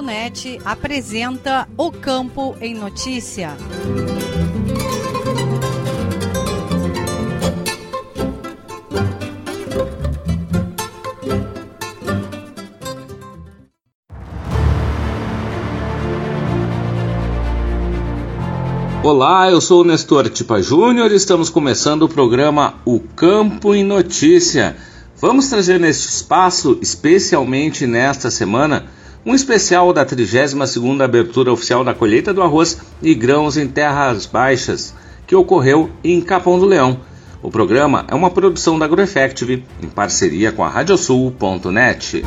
Radiosul.net apresenta O Campo em Notícia. Olá, eu sou o Nestor Tipa Júnior e estamos começando o programa O Campo em Notícia. Vamos trazer neste espaço, especialmente nesta semana, um especial da 32ª abertura oficial da colheita do arroz e grãos em terras baixas, que ocorreu em Capão do Leão. O programa é uma produção da AgroEffective, em parceria com a Radiosul.net.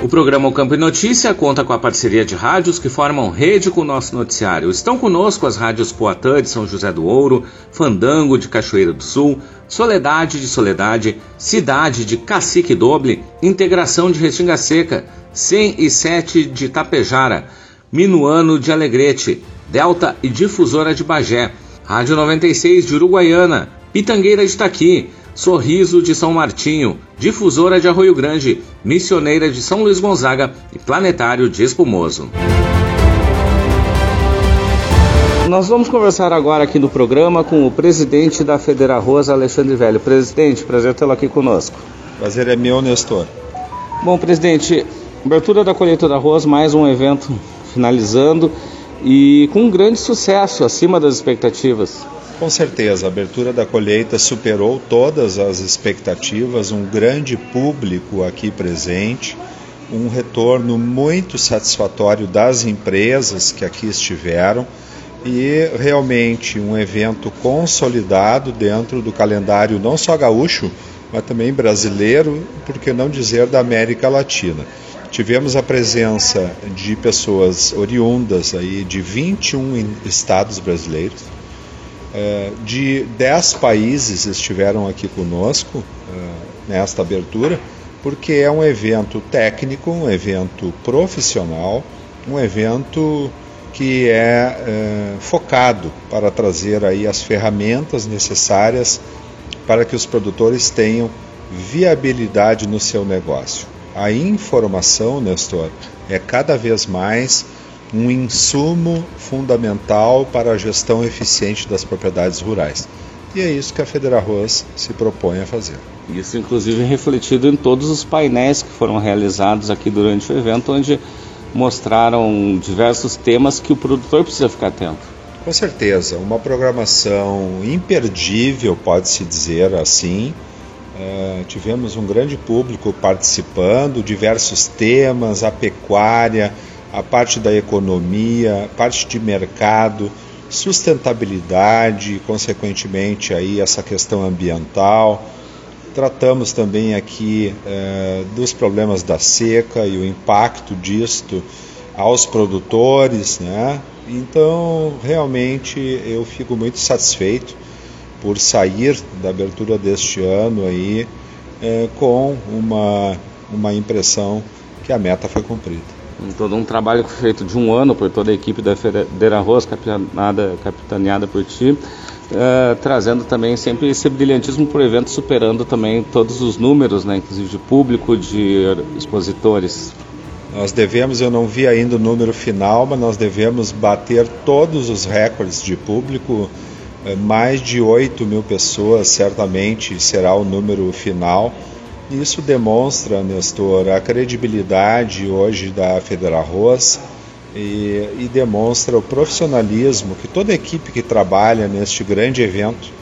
O programa O Campo e Notícia conta com a parceria de rádios que formam rede com o nosso noticiário. Estão conosco as rádios Poatã de São José do Ouro, Fandango de Cachoeira do Sul, Soledade de Soledade, Cidade de Cacique Doble, Integração de Restinga Seca, 107 de Tapejara, Minuano de Alegrete, Delta e Difusora de Bagé, Rádio 96 de Uruguaiana, Pitangueira de Taqui, Sorriso de São Martinho, Difusora de Arroio Grande, Missioneira de São Luís Gonzaga e Planetário de Espumoso. Nós vamos conversar agora aqui no programa com o presidente da Federa Rosa, Alexandre Velho. Presidente, prazer tê-lo aqui conosco. Prazer é meu, Nestor. Bom, presidente, abertura da colheita do arroz, mais um evento finalizando e com um grande sucesso, acima das expectativas. Com certeza, a abertura da colheita superou todas as expectativas, um grande público aqui presente, um retorno muito satisfatório das empresas que aqui estiveram e realmente um evento consolidado dentro do calendário não só gaúcho, mas também brasileiro, por que não dizer da América Latina. Tivemos a presença de pessoas oriundas aí de 21 estados brasileiros, é, de 10 países estiveram aqui conosco é, nesta abertura, porque é um evento técnico, um evento profissional, um evento que é, é focado para trazer aí as ferramentas necessárias para que os produtores tenham viabilidade no seu negócio. A informação, Nestor, é cada vez mais um insumo fundamental para a gestão eficiente das propriedades rurais. E é isso que a Federarroz se propõe a fazer. Isso, inclusive, refletido em todos os painéis que foram realizados aqui durante o evento, onde mostraram diversos temas que o produtor precisa ficar atento. Com certeza, uma programação imperdível, pode-se dizer assim. Uh, tivemos um grande público participando, diversos temas, a pecuária, a parte da economia, parte de mercado, sustentabilidade, consequentemente aí essa questão ambiental. Tratamos também aqui eh, dos problemas da seca e o impacto disto aos produtores, né? Então, realmente eu fico muito satisfeito por sair da abertura deste ano aí eh, com uma, uma impressão que a meta foi cumprida todo um trabalho feito de um ano por toda a equipe da Feira Arroz, capitaneada, capitaneada por ti, uh, trazendo também sempre esse brilhantismo para o evento, superando também todos os números, né, inclusive de público, de expositores. Nós devemos, eu não vi ainda o número final, mas nós devemos bater todos os recordes de público. Eh, mais de 8 mil pessoas certamente será o número final. Isso demonstra, Nestor, a credibilidade hoje da Federal Arroz e, e, demonstra o profissionalismo que toda equipe que trabalha neste grande evento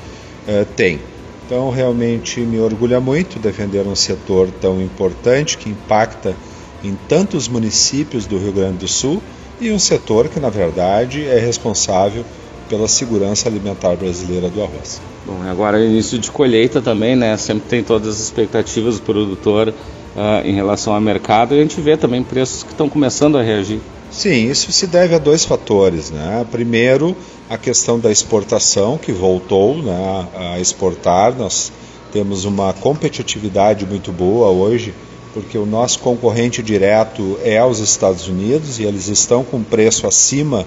eh, tem. Então, realmente me orgulha muito defender um setor tão importante que impacta em tantos municípios do Rio Grande do Sul e um setor que, na verdade, é responsável pela segurança alimentar brasileira do arroz. Bom, agora início de colheita também, né? Sempre tem todas as expectativas do produtor uh, em relação ao mercado e a gente vê também preços que estão começando a reagir. Sim, isso se deve a dois fatores, né? Primeiro, a questão da exportação que voltou, né, a exportar. Nós temos uma competitividade muito boa hoje porque o nosso concorrente direto é os Estados Unidos e eles estão com preço acima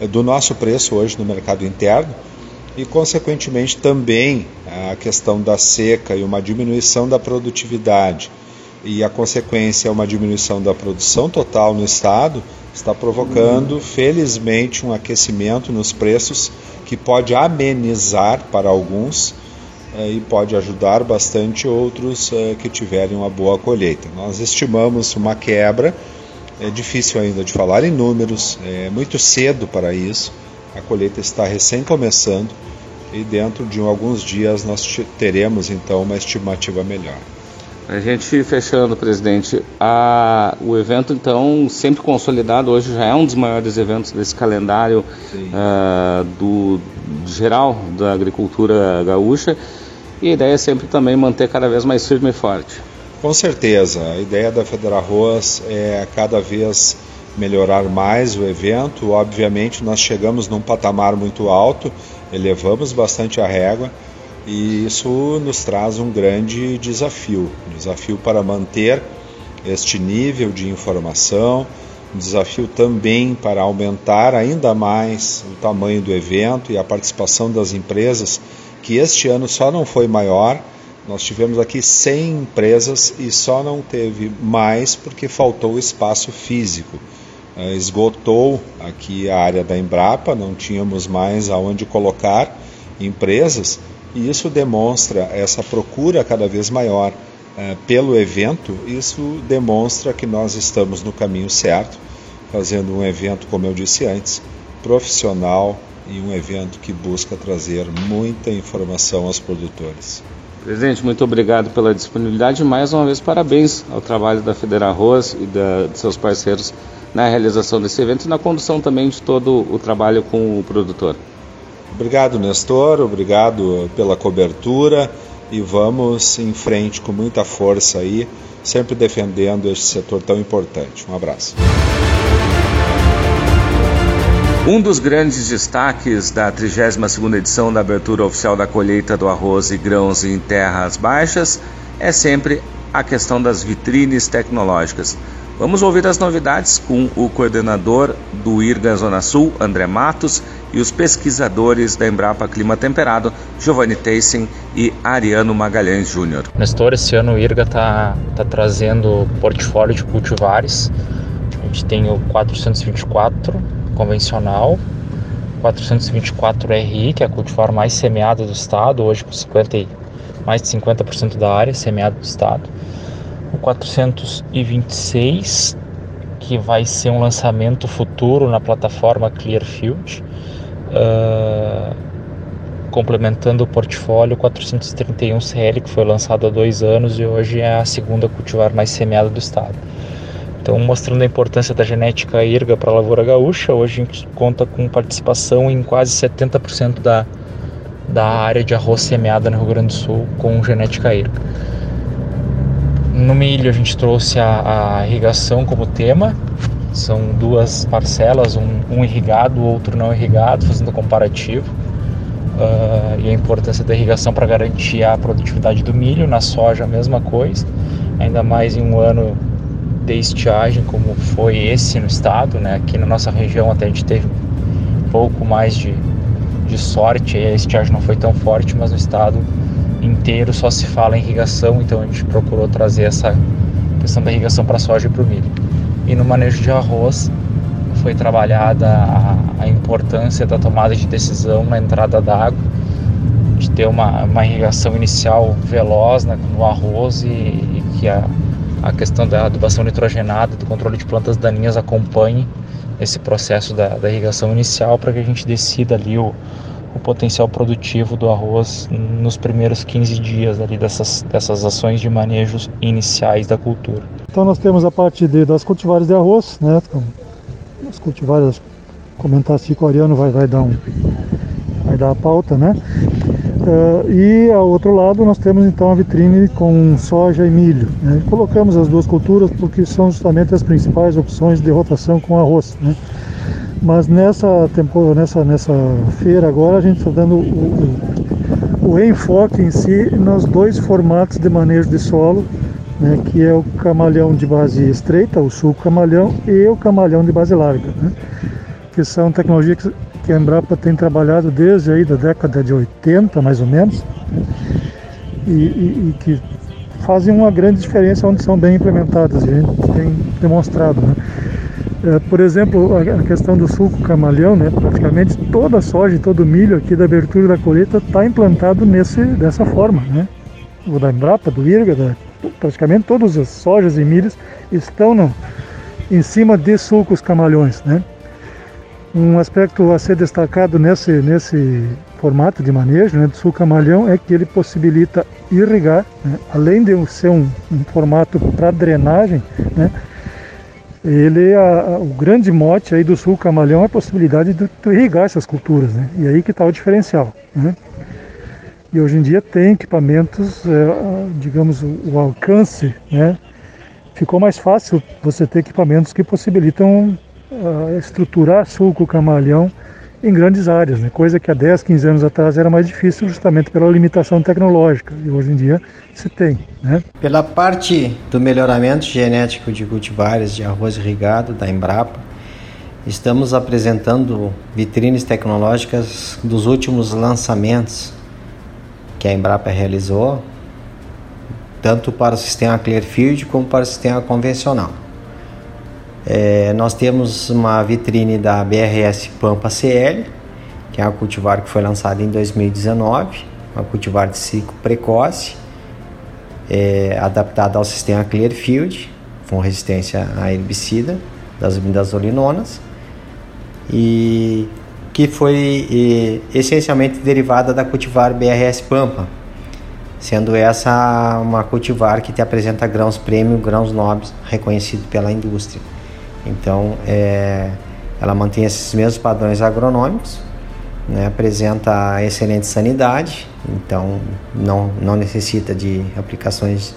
eh, do nosso preço hoje no mercado interno e, consequentemente, também a questão da seca e uma diminuição da produtividade e a consequência é uma diminuição da produção total no estado está provocando, felizmente, um aquecimento nos preços que pode amenizar para alguns eh, e pode ajudar bastante outros eh, que tiverem uma boa colheita. Nós estimamos uma quebra, é difícil ainda de falar em números, é muito cedo para isso, a colheita está recém começando e dentro de alguns dias nós teremos então uma estimativa melhor. A gente fechando, presidente, a, o evento então sempre consolidado hoje já é um dos maiores eventos desse calendário uh, do geral da agricultura gaúcha e a ideia é sempre também manter cada vez mais firme e forte. Com certeza, a ideia da Federal Arroz é cada vez melhorar mais o evento. Obviamente, nós chegamos num patamar muito alto, elevamos bastante a régua e isso nos traz um grande desafio um desafio para manter este nível de informação, um desafio também para aumentar ainda mais o tamanho do evento e a participação das empresas que este ano só não foi maior. Nós tivemos aqui 100 empresas e só não teve mais porque faltou espaço físico. Eh, esgotou aqui a área da Embrapa, não tínhamos mais aonde colocar empresas e isso demonstra essa procura cada vez maior eh, pelo evento. Isso demonstra que nós estamos no caminho certo, fazendo um evento, como eu disse antes, profissional, e um evento que busca trazer muita informação aos produtores. Presidente, muito obrigado pela disponibilidade mais uma vez parabéns ao trabalho da Federal Arroz e da, de seus parceiros na realização desse evento e na condução também de todo o trabalho com o produtor. Obrigado, Nestor, obrigado pela cobertura e vamos em frente com muita força aí, sempre defendendo este setor tão importante. Um abraço. Um dos grandes destaques da 32ª edição da abertura oficial da colheita do arroz e grãos em terras baixas é sempre a questão das vitrines tecnológicas. Vamos ouvir as novidades com o coordenador do IRGA Zona Sul, André Matos, e os pesquisadores da Embrapa Clima Temperado, Giovanni Teissing e Ariano Magalhães Júnior. Nestor, esse ano o IRGA está tá trazendo portfólio de cultivares. A gente tem o 424 convencional, 424 RI, que é a cultivar mais semeada do estado, hoje com 50, mais de 50% da área semeada do estado. O 426, que vai ser um lançamento futuro na plataforma Clearfield, uh, complementando o portfólio 431 CL, que foi lançado há dois anos e hoje é a segunda cultivar mais semeada do estado. Então, mostrando a importância da genética IRGA para a lavoura gaúcha, hoje a gente conta com participação em quase 70% da, da área de arroz semeada no Rio Grande do Sul com genética IRGA. No milho a gente trouxe a, a irrigação como tema, são duas parcelas, um, um irrigado, outro não irrigado, fazendo comparativo. Uh, e a importância da irrigação para garantir a produtividade do milho, na soja a mesma coisa, ainda mais em um ano de estiagem como foi esse no estado, né? Aqui na nossa região até a gente teve um pouco mais de, de sorte, a estiagem não foi tão forte, mas no estado inteiro só se fala em irrigação, então a gente procurou trazer essa questão da irrigação para a soja e para o milho. E no manejo de arroz foi trabalhada a, a importância da tomada de decisão na entrada d'água, de ter uma, uma irrigação inicial veloz né, no arroz e, e que a, a questão da adubação nitrogenada, do controle de plantas daninhas acompanhe esse processo da, da irrigação inicial para que a gente decida ali o, o potencial produtivo do arroz nos primeiros 15 dias ali dessas, dessas ações de manejos iniciais da cultura. Então nós temos a parte de, das cultivares de arroz, né? Então, as cultivares, comentar coreano vai, vai dar um vai dar a pauta, né? Uh, e ao outro lado nós temos então a vitrine com soja e milho. Né? Colocamos as duas culturas porque são justamente as principais opções de rotação com arroz. Né? Mas nessa, tempo, nessa, nessa feira agora a gente está dando o, o, o, enfoque em si nos dois formatos de manejo de solo, né, que é o camalhão de base estreita, o sulco camalhão, e o camalhão de base larga, né, que são tecnologias que, que a Embrapa tem trabalhado desde aí da década de 80, mais ou menos, e, e, e que fazem uma grande diferença onde são bem implementadas, a gente tem demonstrado. Né. É, por exemplo, a questão do suco camalhão, né? praticamente toda a soja todo o milho aqui da abertura da colheita está implantado nesse, dessa forma. Né? O da Embrapa, do IRGA, da, praticamente todas as sojas e milhos estão no, em cima de sulcos camalhões. Né? Um aspecto a ser destacado nesse, nesse formato de manejo né, do sulco camalhão é que ele possibilita irrigar, né? além de ser um, um formato para drenagem, né? ele a, a, o grande mote aí do sul camalhão é a possibilidade de, de irrigar essas culturas, né? E aí que está o diferencial, né? E hoje em dia tem equipamentos, é, digamos, o, alcance, né? Ficou mais fácil você ter equipamentos que possibilitam uh, estruturar sulco camalhão em grandes áreas, né? coisa que há 10, 15 anos atrás era mais difícil justamente pela limitação tecnológica e hoje em dia se tem. Né? Pela parte do melhoramento genético de cultivares de arroz irrigado da Embrapa, estamos apresentando vitrines tecnológicas dos últimos lançamentos que a Embrapa realizou, tanto para o sistema Clearfield como para o sistema convencional. É, nós temos uma vitrine da BRS Pampa CL, que é uma cultivar que foi lançada em 2019, uma cultivar de ciclo precoce, é, adaptada ao sistema Clearfield, com resistência a herbicida das imidazolinonas, e que foi essencialmente derivada da cultivar BRS Pampa, sendo essa uma cultivar que te apresenta grãos premium, grãos nobres, reconhecido pela indústria. Então, é, ela mantém esses mesmos padrões agronômicos, né, apresenta excelente sanidade, então não, não necessita de aplicações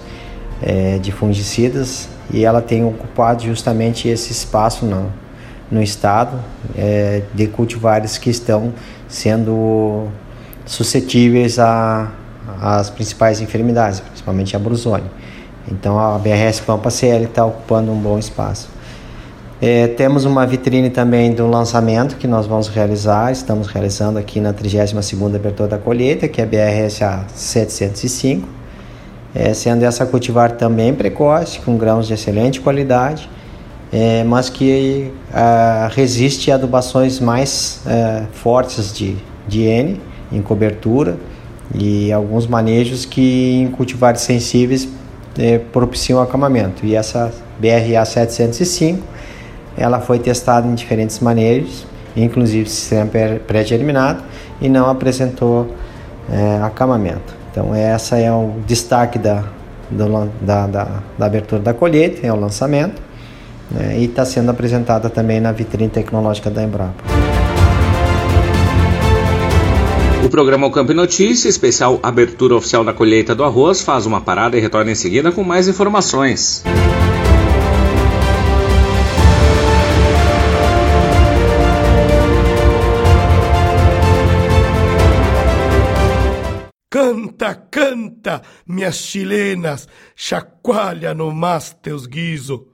é, de fungicidas e ela tem ocupado justamente esse espaço no, no estado é, de cultivares que estão sendo suscetíveis às principais enfermidades, principalmente a brusônia. Então a BRS Pampa CL está ocupando um bom espaço. É, temos uma vitrine também do lançamento que nós vamos realizar, estamos realizando aqui na 32ª abertura da colheita, que é a BRSA 705, é, sendo essa cultivar também precoce, com grãos de excelente qualidade, é, mas que a, resiste a adubações mais é, fortes de, de N em cobertura e alguns manejos que em cultivares sensíveis é, propiciam acamamento. E essa BRA 705 ela foi testada em diferentes maneiras, inclusive sistema pré-germinado, e não apresentou é, acamamento. Então, essa é o destaque da, do, da, da, da, abertura da colheita, é o lançamento, né, e está sendo apresentada também na vitrine tecnológica da Embrapa. O programa O Campo Notícia, especial Abertura Oficial da Colheita do Arroz, faz uma parada e retorna em seguida com mais informações. Canta, canta, minhas chilenas, chacoalha no mais teus guiso.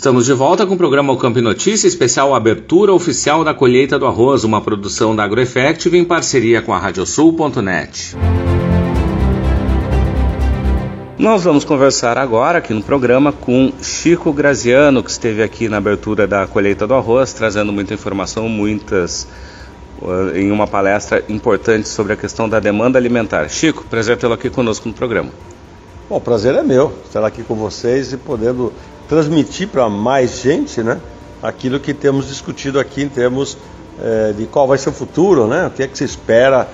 Estamos de volta com o programa O Campo Notícia, especial abertura oficial da colheita do arroz, uma produção da AgroEffective em parceria com a Radiosul.net. Nós vamos conversar agora aqui no programa com Chico Graziano, que esteve aqui na abertura da colheita do arroz, trazendo muita informação, muitas uh, em uma palestra importante sobre a questão da demanda alimentar. Chico, prazer tê-lo aqui conosco no programa. Bom, o prazer é meu estar aqui com vocês e podendo transmitir para mais gente, né, aquilo que temos discutido aqui em termos eh, de qual vai ser o futuro, né, o que é que se espera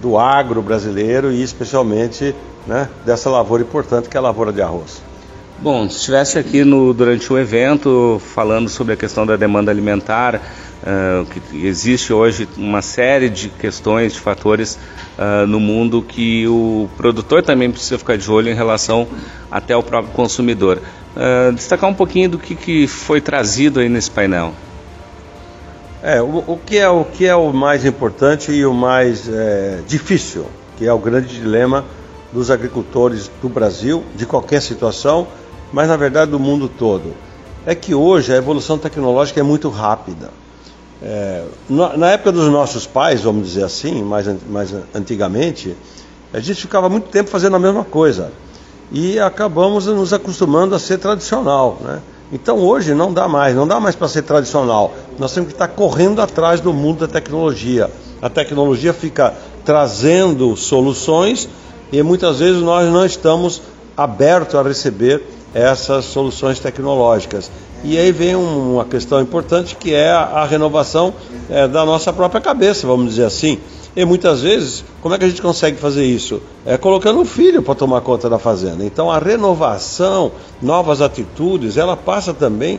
do agro brasileiro e especialmente né, dessa lavoura importante que é a lavoura de arroz. Bom, se estivesse aqui no, durante o evento falando sobre a questão da demanda alimentar, uh, que existe hoje uma série de questões, de fatores uh, no mundo que o produtor também precisa ficar de olho em relação até ao próprio consumidor. Uh, destacar um pouquinho do que, que foi trazido aí nesse painel. É, o, o, que é o que é o mais importante e o mais é, difícil, que é o grande dilema dos agricultores do Brasil, de qualquer situação, mas na verdade do mundo todo. É que hoje a evolução tecnológica é muito rápida. É, na época dos nossos pais, vamos dizer assim, mais, mais antigamente, a gente ficava muito tempo fazendo a mesma coisa e acabamos nos acostumando a ser tradicional. Né? Então hoje não dá mais, não dá mais para ser tradicional. Nós temos que estar correndo atrás do mundo da tecnologia. A tecnologia fica trazendo soluções e muitas vezes nós não estamos abertos a receber essas soluções tecnológicas. E aí vem uma questão importante que é a, renovação é, da nossa própria cabeça, vamos dizer assim. E muitas vezes, como é que a gente consegue fazer isso? É colocando um filho para tomar conta da fazenda. Então a renovação, novas atitudes, ela passa também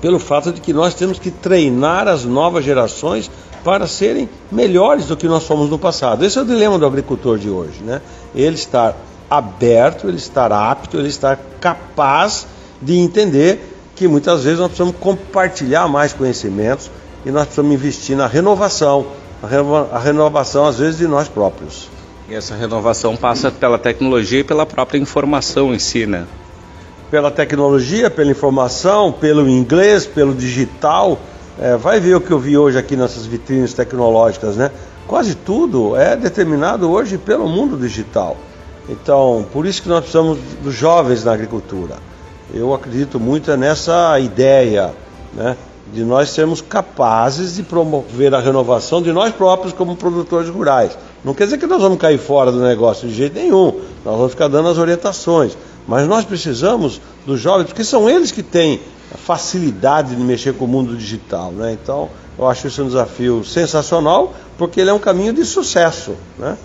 pelo fato de que nós temos que treinar as novas gerações para serem melhores do que nós fomos no passado. Esse é o dilema do agricultor de hoje, né? Ele estar aberto, ele estar apto, ele estar capaz de entender que muitas vezes nós precisamos compartilhar mais conhecimentos e nós precisamos investir na renovação, a renovação às vezes de nós próprios. E essa renovação passa pela tecnologia e pela própria informação em si, né? Pela tecnologia, pela informação, pelo inglês, pelo digital, é, vai ver o que eu vi hoje aqui nessas vitrines tecnológicas, né? Quase tudo é determinado hoje pelo mundo digital. Então, por isso que nós precisamos dos jovens na agricultura. Eu acredito muito nessa ideia, né? De nós sermos capazes de promover a renovação de nós próprios como produtores rurais. Não quer dizer que nós vamos cair fora do negócio de jeito nenhum. Nós vamos ficar dando as orientações. Mas nós precisamos dos jovens, porque são eles que têm facilidade de mexer com o mundo digital. Né? Então, eu acho isso um desafio sensacional, porque ele é um caminho de sucesso. Né?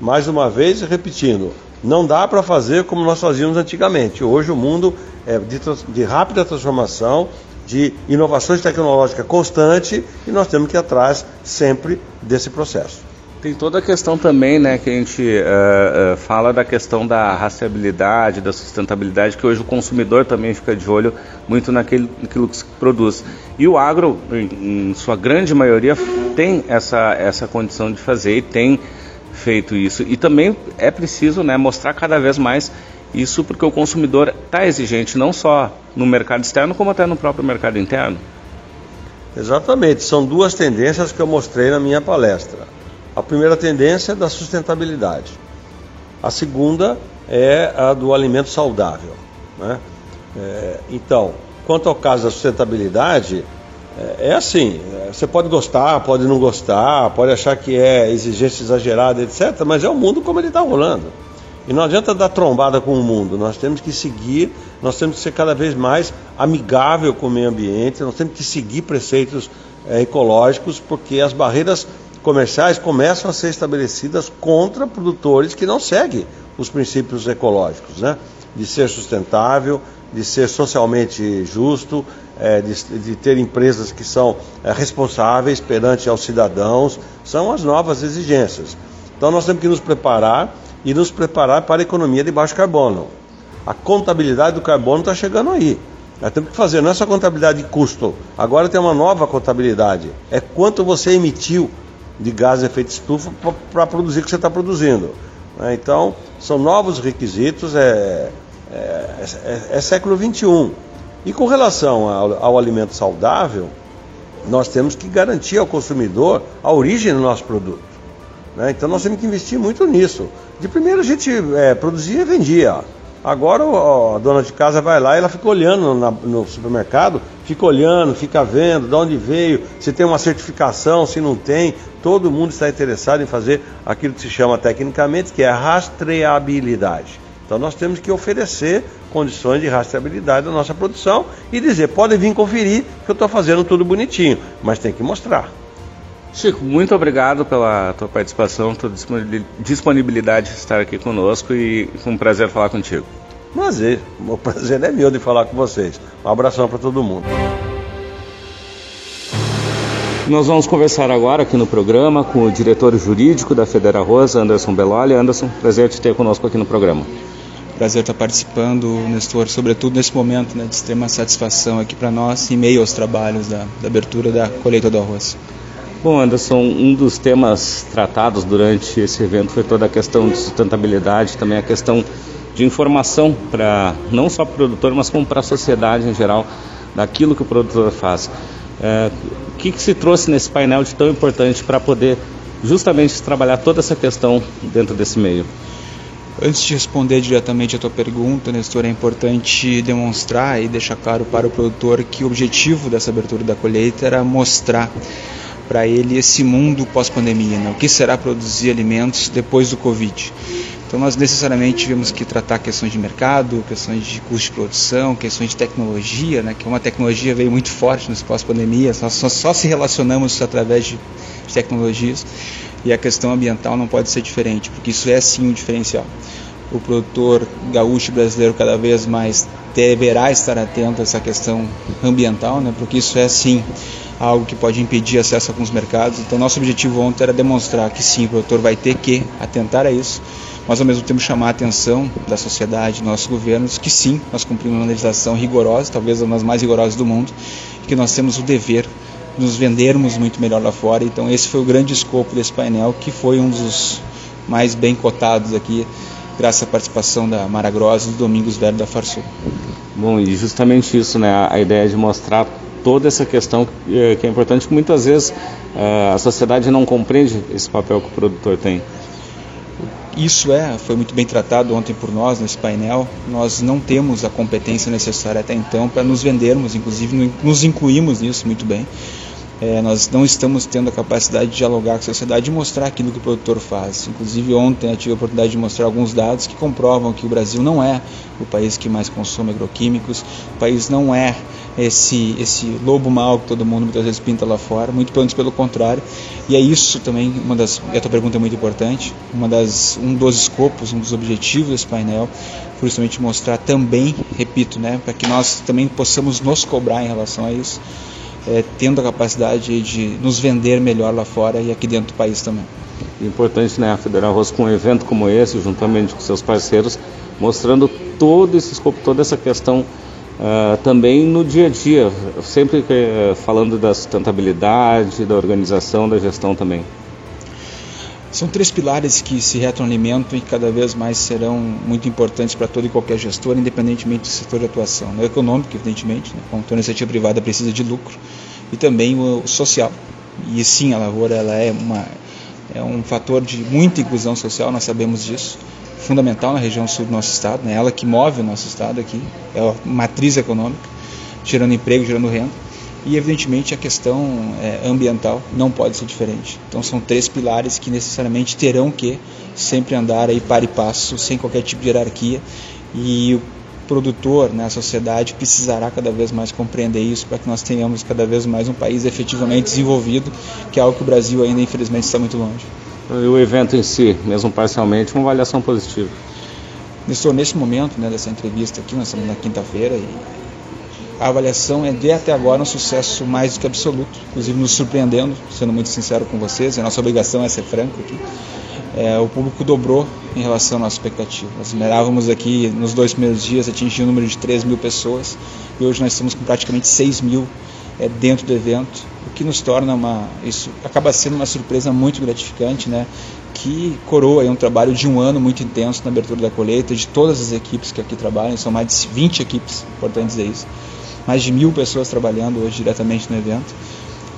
Mais uma vez, repetindo, não dá para fazer como nós fazíamos antigamente. Hoje o mundo é de, de rápida transformação, de inovações tecnológicas constante e nós temos que ir atrás sempre desse processo. Tem toda a questão também, né, que a gente uh, uh, fala da questão da rastreabilidade, da sustentabilidade, que hoje o consumidor também fica de olho muito naquilo, naquilo que se produz. E o agro, em, em sua grande maioria, tem essa, essa condição de fazer e tem feito isso. E também é preciso né, mostrar cada vez mais isso porque o consumidor está exigente, não só no mercado externo, como até no próprio mercado interno. Exatamente, são duas tendências que eu mostrei na minha palestra a primeira tendência é da sustentabilidade. A segunda é a do alimento saudável. Né? É, então, quanto ao caso da sustentabilidade, é, é assim: é, você pode gostar, pode não gostar, pode achar que é exigência exagerada, etc., mas é o mundo como ele está rolando. E não adianta dar trombada com o mundo, nós temos que seguir, nós temos que ser cada vez mais amigável com o meio ambiente, nós temos que seguir preceitos é, ecológicos, porque as barreiras comerciais começam a ser estabelecidas contra produtores que não seguem os princípios ecológicos, né? De ser sustentável, de ser socialmente justo, é, de, de, ter empresas que são é, responsáveis perante aos cidadãos, são as novas exigências. Então nós temos que nos preparar e nos preparar para a economia de baixo carbono. A contabilidade do carbono está chegando aí. Nós temos que fazer, não é só contabilidade de custo, agora tem uma nova contabilidade. É quanto você emitiu de gás de efeito estufa para produzir o que você está produzindo. Né? Então, são novos requisitos, é, é, é, é século XXI. E com relação ao, ao, alimento saudável, nós temos que garantir ao consumidor a origem do nosso produto. Né? Então nós temos que investir muito nisso. De primeiro a gente é, produzia e vendia. Agora ó, a dona de casa vai lá e ela fica olhando na, no supermercado, fica olhando, fica vendo de onde veio, se tem uma certificação, se não tem. Todo mundo está interessado em fazer aquilo que se chama tecnicamente, que é a rastreabilidade. Então nós temos que oferecer condições de rastreabilidade da nossa produção e dizer, podem vir conferir que eu estou fazendo tudo bonitinho, mas tem que mostrar. Chico, muito obrigado pela tua participação, tua disponibilidade de estar aqui conosco e foi um prazer falar contigo. Prazer, o prazer é meu de falar com vocês. Um abração para todo mundo. Nós vamos conversar agora aqui no programa com o diretor jurídico da Federa Rosa, Anderson Beloli. Anderson, prazer te ter conosco aqui no programa. Prazer estar participando, Nestor, sobretudo nesse momento né, de extrema satisfação aqui para nós, em meio aos trabalhos da, da abertura da colheita do arroz. Bom, Anderson, um dos temas tratados durante esse evento foi toda a questão de sustentabilidade, também a questão de informação para não só para o produtor, mas como para a sociedade em geral, daquilo que o produtor faz. É, o que, que se trouxe nesse painel de tão importante para poder justamente trabalhar toda essa questão dentro desse meio? Antes de responder diretamente a tua pergunta, Nestor, é importante demonstrar e deixar claro para o produtor que o objetivo dessa abertura da colheita era mostrar para ele esse mundo pós-pandemia, né? o que será produzir alimentos depois do Covid. Então nós necessariamente tivemos que tratar questões de mercado, questões de custo de produção, questões de tecnologia, né? que uma tecnologia veio muito forte nesse pós-pandemia, nós só, só, se relacionamos através de, de tecnologias e a questão ambiental não pode ser diferente, porque isso é sim um diferencial. O produtor gaúcho brasileiro cada vez mais deverá estar atento a essa questão ambiental, né? porque isso é sim algo que pode impedir acesso a alguns mercados. Então, nosso objetivo ontem era demonstrar que sim, o produtor vai ter que atentar a isso, mas ao mesmo tempo chamar a atenção da sociedade, nossos governos, que sim, nós cumprimos uma legislação rigorosa, talvez uma das mais rigorosas do mundo, e que nós temos o dever de nos vendermos muito melhor lá fora. Então, esse foi o grande escopo desse painel, que foi um dos mais bem cotados aqui, graças à participação da Mara Gross e do Domingos Velho da Farsul. Bom, e justamente isso, né, a ideia de mostrar toda essa questão eh, que é importante, que muitas vezes eh, a sociedade não compreende esse papel que o produtor tem. Isso é, foi muito bem tratado ontem por nós nesse painel. Nós não temos a competência necessária até então para nos vendermos, inclusive nos incluímos nisso muito bem. É, nós não estamos tendo a capacidade de dialogar com a sociedade e mostrar aquilo que o produtor faz. Inclusive, ontem eu tive a oportunidade de mostrar alguns dados que comprovam que o Brasil não é o país que mais consome agroquímicos, o país não é esse, esse lobo mau que todo mundo muitas vezes pinta lá fora, muito pelo contrário. E é isso também, uma das, e a tua pergunta é muito importante, uma das, um dos escopos, um dos objetivos desse painel, foi justamente mostrar também, repito, né, para que nós também possamos nos cobrar em relação a isso é, tendo a capacidade de nos vender melhor lá fora e aqui dentro do país também. Importante, né, a Federal Rosso com um evento como esse, juntamente com seus parceiros, mostrando todo esse toda essa questão uh, também no dia a dia, sempre uh, falando da sustentabilidade, da organização, da gestão também. São três pilares que se retroalimentam e cada vez mais serão muito importantes para todo e qualquer gestor, independentemente do setor de atuação. O econômico, evidentemente, né? como toda iniciativa privada precisa de lucro, e também o social. E sim, a lavoura ela é, uma, é um fator de muita inclusão social, nós sabemos disso, fundamental na região sul do nosso estado, né? ela que move o nosso estado aqui, é a matriz econômica, gerando emprego, gerando renda e evidentemente a questão é, ambiental não pode ser diferente. Então são três pilares que necessariamente terão que sempre andar aí para e passo, sem qualquer tipo de hierarquia. E o produtor, né, a sociedade, precisará cada vez mais compreender isso para que nós tenhamos cada vez mais um país efetivamente desenvolvido, que é algo que o Brasil ainda, infelizmente, está muito longe. E o evento em si, mesmo parcialmente, uma avaliação positiva? Nestor, nesse momento né, dessa entrevista aqui, nós estamos na quinta-feira e a avaliação é de até agora um sucesso mais do que absoluto, inclusive nos surpreendendo, sendo muito sincero com vocês, a nossa obrigação é ser franco aqui. É, o público dobrou em relação à nossa expectativa. Nós esperávamos aqui nos dois primeiros dias atingir o um número de 3 mil pessoas e hoje nós estamos com praticamente 6 mil é, dentro do evento, o que nos torna uma. Isso acaba sendo uma surpresa muito gratificante, né? Que coroa um trabalho de um ano muito intenso na abertura da colheita, de todas as equipes que aqui trabalham, são mais de 20 equipes, importante dizer isso, mais de mil pessoas trabalhando hoje diretamente no evento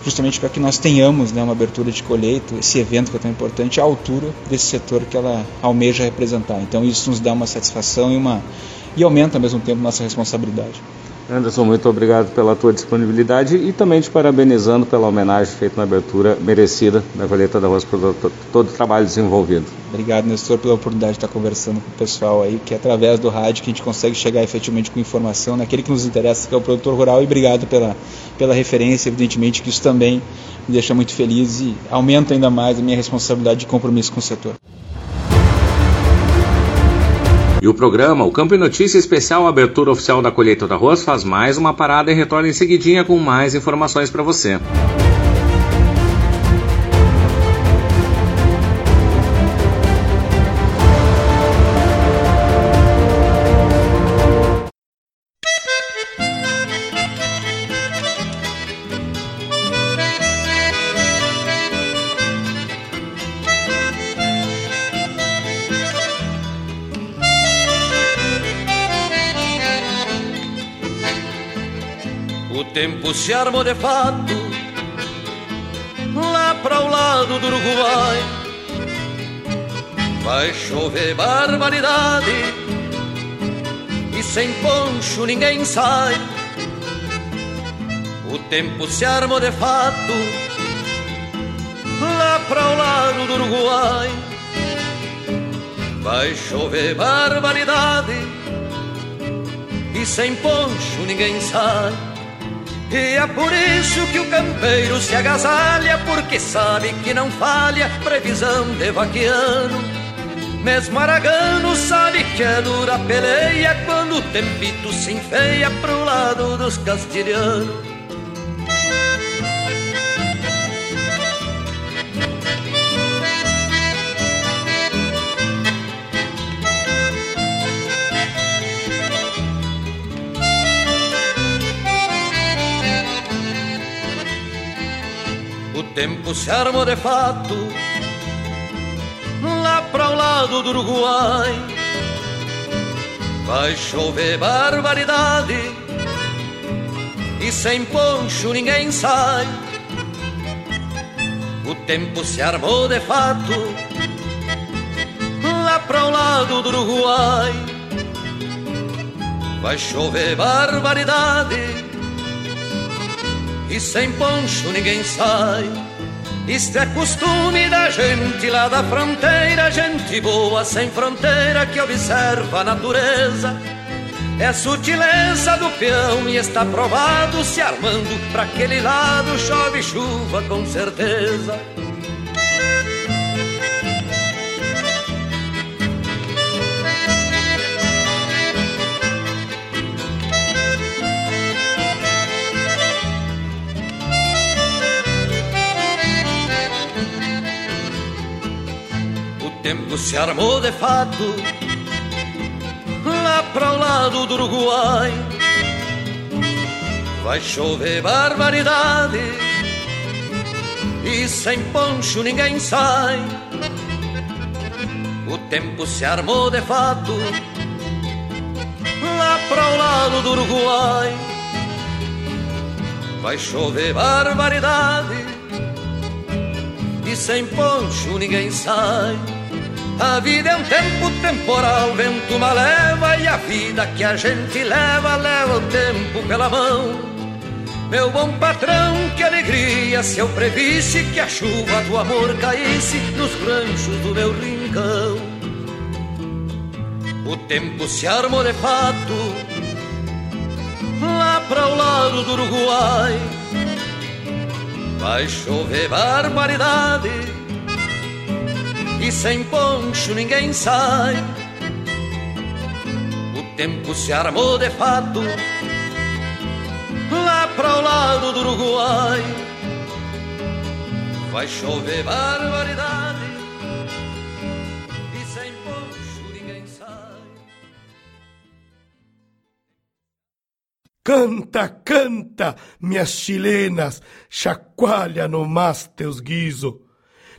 justamente para que nós tenhamos né, uma abertura de colheita, esse evento que é tão importante, à altura desse setor que ela almeja representar. Então isso nos dá uma satisfação e, uma, e aumenta ao mesmo tempo nossa responsabilidade. Anderson, muito obrigado pela tua disponibilidade e também te parabenizando pela homenagem feita na abertura merecida da colheita da arroz por todo o trabalho desenvolvido. Obrigado, Nestor, pela oportunidade de estar conversando com o pessoal aí, que é através do rádio que a gente consegue chegar efetivamente com informação naquele que nos interessa, que é o produtor rural, e obrigado pela, pela referência, evidentemente que isso também me deixa muito feliz e aumenta ainda mais a minha responsabilidade e compromisso com o setor. E o programa, o Campo e Notícia Especial Abertura Oficial da Colheita do Arroz, faz mais uma parada e retorna em seguidinha com mais informações para você. Se armou de fato lá para o lado do Uruguai. Vai chover barbaridade e sem poncho ninguém sai. O tempo se armou de fato lá para o lado do Uruguai. Vai chover barbaridade e sem poncho ninguém sai. E é por isso que o campeiro se agasalha, porque sabe que não falha previsão de vaquiano. Mesmo Aragano sabe que é dura peleia quando o tempito se enfeia pro lado dos castilhanos. Tempo se armou de fato lá para o lado do Uruguai. Vai chover barbaridade e sem poncho ninguém sai. O tempo se armou de fato lá para o lado do Uruguai. Vai chover barbaridade e sem poncho ninguém sai. Isto é costume da gente lá da fronteira, gente boa sem fronteira que observa a natureza. É sutileza do peão e está provado se armando para aquele lado chove chuva com certeza. Se armou de fato lá para o lado do Uruguai. Vai chover barbaridade e sem poncho ninguém sai. O tempo se armou de fato lá para o lado do Uruguai. Vai chover barbaridade e sem poncho ninguém sai. A vida é um tempo temporal, vento uma leva e a vida que a gente leva, leva o tempo pela mão. Meu bom patrão, que alegria se eu previsse que a chuva do amor caísse nos ranchos do meu rincão. O tempo se armou de fato lá para o lado do Uruguai. Vai chover barbaridade e sem poncho ninguém sai. O tempo se armou de fato lá para o lado do Uruguai. Vai chover barbaridade e sem poncho ninguém sai. Canta, canta, minhas chilenas, chacoalha no mas teus guiso.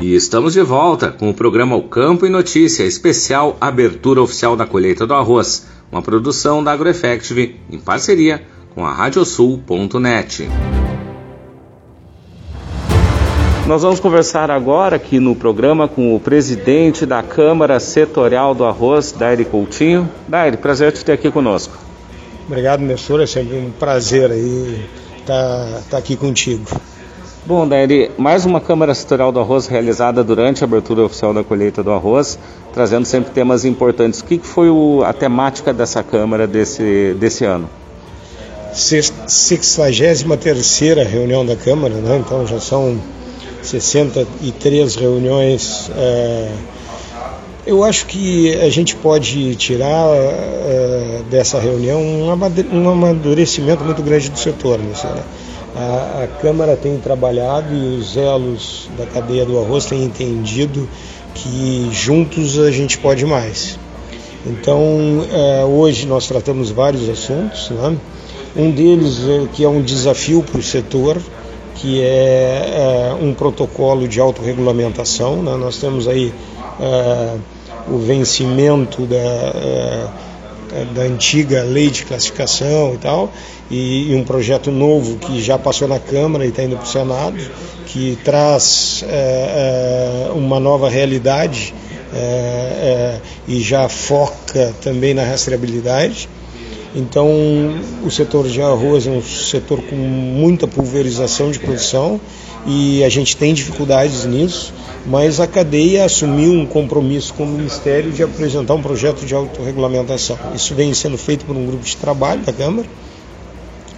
E estamos de volta com o programa O Campo e Notícia, especial Abertura Oficial da Colheita do Arroz, uma produção da AgroEffective em parceria com a Radiosul.net. Nós vamos conversar agora aqui no programa com o presidente da Câmara Setorial do Arroz, Daire Coutinho. Daire, prazer te ter aqui conosco. Obrigado, Messura, é sempre um prazer aí estar tá, tá aqui contigo. Bom, Dairi, mais uma Câmara Setorial do Arroz realizada durante a abertura oficial da colheita do arroz, trazendo sempre temas importantes. O que foi a temática dessa Câmara desse, desse ano? 63 reunião da Câmara, né? então já são 63 reuniões. É... Eu acho que a gente pode tirar é, dessa reunião um amadurecimento muito grande do setor. Né? A, a, Câmara tem trabalhado e os elos da cadeia do arroz têm entendido que juntos a gente pode mais. Então, é, hoje nós tratamos vários assuntos. Né? Um deles é, que é um desafio para o setor, que é, é, um protocolo de autorregulamentação. Né? Nós temos aí é, o vencimento da é, da antiga lei de classificação e tal, e, e, um projeto novo que já passou na Câmara e está indo para o Senado, que traz é, é, uma nova realidade é, é, e já foca também na rastreabilidade. Então, o setor de arroz é um setor com muita pulverização de produção e a gente tem dificuldades nisso mas a cadeia assumiu um compromisso com o Ministério de apresentar um projeto de autorregulamentação. Isso vem sendo feito por um grupo de trabalho da Câmara,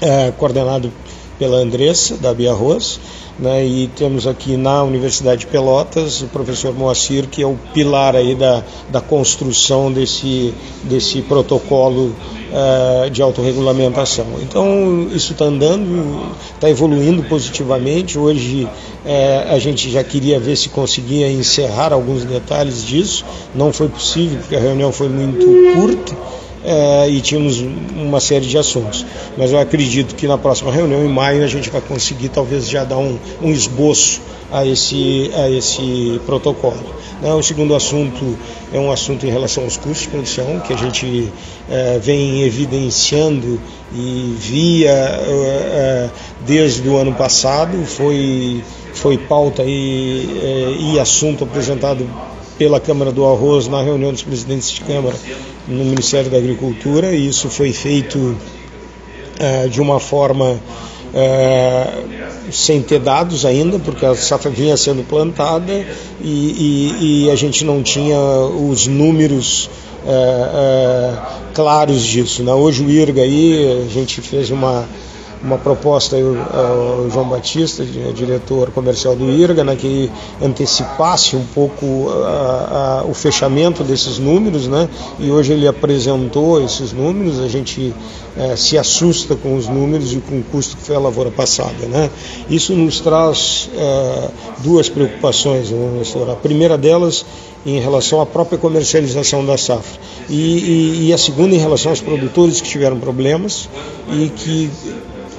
é, coordenado pela Andressa, da Bia Arroz, né, e temos aqui na Universidade de Pelotas o professor Moacir, que é o pilar aí da, da construção desse, desse protocolo uh, de autorregulamentação. Então, isso está andando, está evoluindo positivamente. Hoje uh, a gente já queria ver se conseguia encerrar alguns detalhes disso, não foi possível, porque a reunião foi muito curta é, e tínhamos uma série de assuntos. Mas eu acredito que na próxima reunião, em maio, a gente vai conseguir talvez já dar um, um esboço a esse, a esse protocolo. Né? O segundo assunto é um assunto em relação aos custos de produção, que a gente é, vem evidenciando e via é, desde o ano passado, foi, foi pauta e, e assunto apresentado pela Câmara do Arroz na reunião dos presidentes de Câmara no Ministério da Agricultura e isso foi feito uh, de uma forma uh, sem ter dados ainda, porque a safra vinha sendo plantada e, e, e a gente não tinha os números uh, claros disso. Né? Hoje o IRGA aí, a gente fez uma uma proposta ao João Batista, diretor comercial do IRGA, né, que antecipasse um pouco a, a, o fechamento desses números, né, e hoje ele apresentou esses números, a gente é, se assusta com os números e com o custo que foi a lavoura passada. Né. Isso nos traz é, duas preocupações, né, a primeira delas em relação à própria comercialização da safra e, e, e a segunda em relação aos produtores que tiveram problemas e que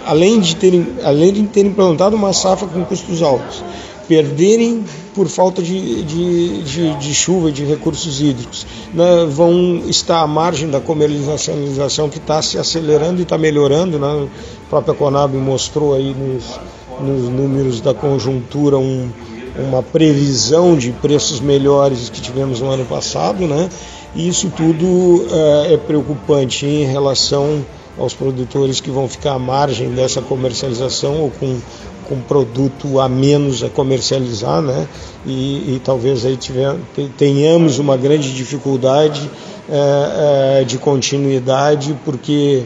além de terem, além de terem plantado uma safra com custos altos, perderem por falta de, de, de, de chuva e de recursos hídricos, né, vão estar à margem da comercialização que está se acelerando e está melhorando. Né? A própria Conab mostrou aí nos, nos números da conjuntura um, uma previsão de preços melhores que tivemos no ano passado, né? E isso tudo é, é preocupante em relação aos produtores que vão ficar à margem dessa comercialização ou com, com produto a menos a comercializar, né? E, e talvez aí tiver, tenhamos uma grande dificuldade é, é, de continuidade, porque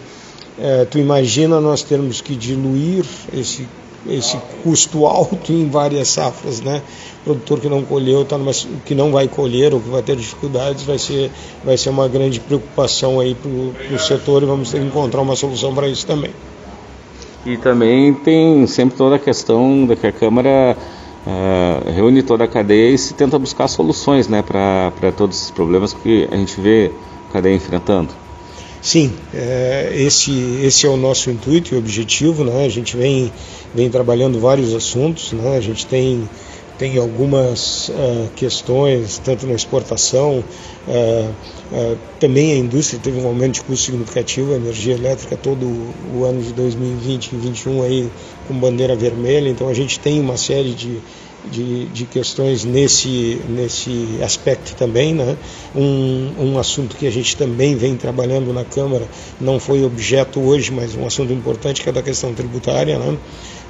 é, tu imagina nós termos que diluir esse esse custo alto em várias safras, né? O produtor que não colheu, tá numa, que não vai colher ou que vai ter dificuldades, vai ser, vai ser uma grande preocupação aí para o setor e vamos ter que encontrar uma solução para isso também. E também tem sempre toda a questão da que a Câmara uh, reúne toda a cadeia e se tenta buscar soluções né, para todos esses problemas que a gente vê a cadeia enfrentando. Sim, é, esse, esse é o nosso intuito e objetivo. Né? A gente vem, vem trabalhando vários assuntos, né? a gente tem, tem algumas uh, questões, tanto na exportação, uh, uh, também a indústria teve um aumento de custo significativo, a energia elétrica todo o ano de 2020 e 2021 aí com bandeira vermelha, então a gente tem uma série de de, de questões nesse, nesse aspecto também. Né? Um, um assunto que a gente também vem trabalhando na Câmara, não foi objeto hoje, mas um assunto importante que é da questão tributária. Né?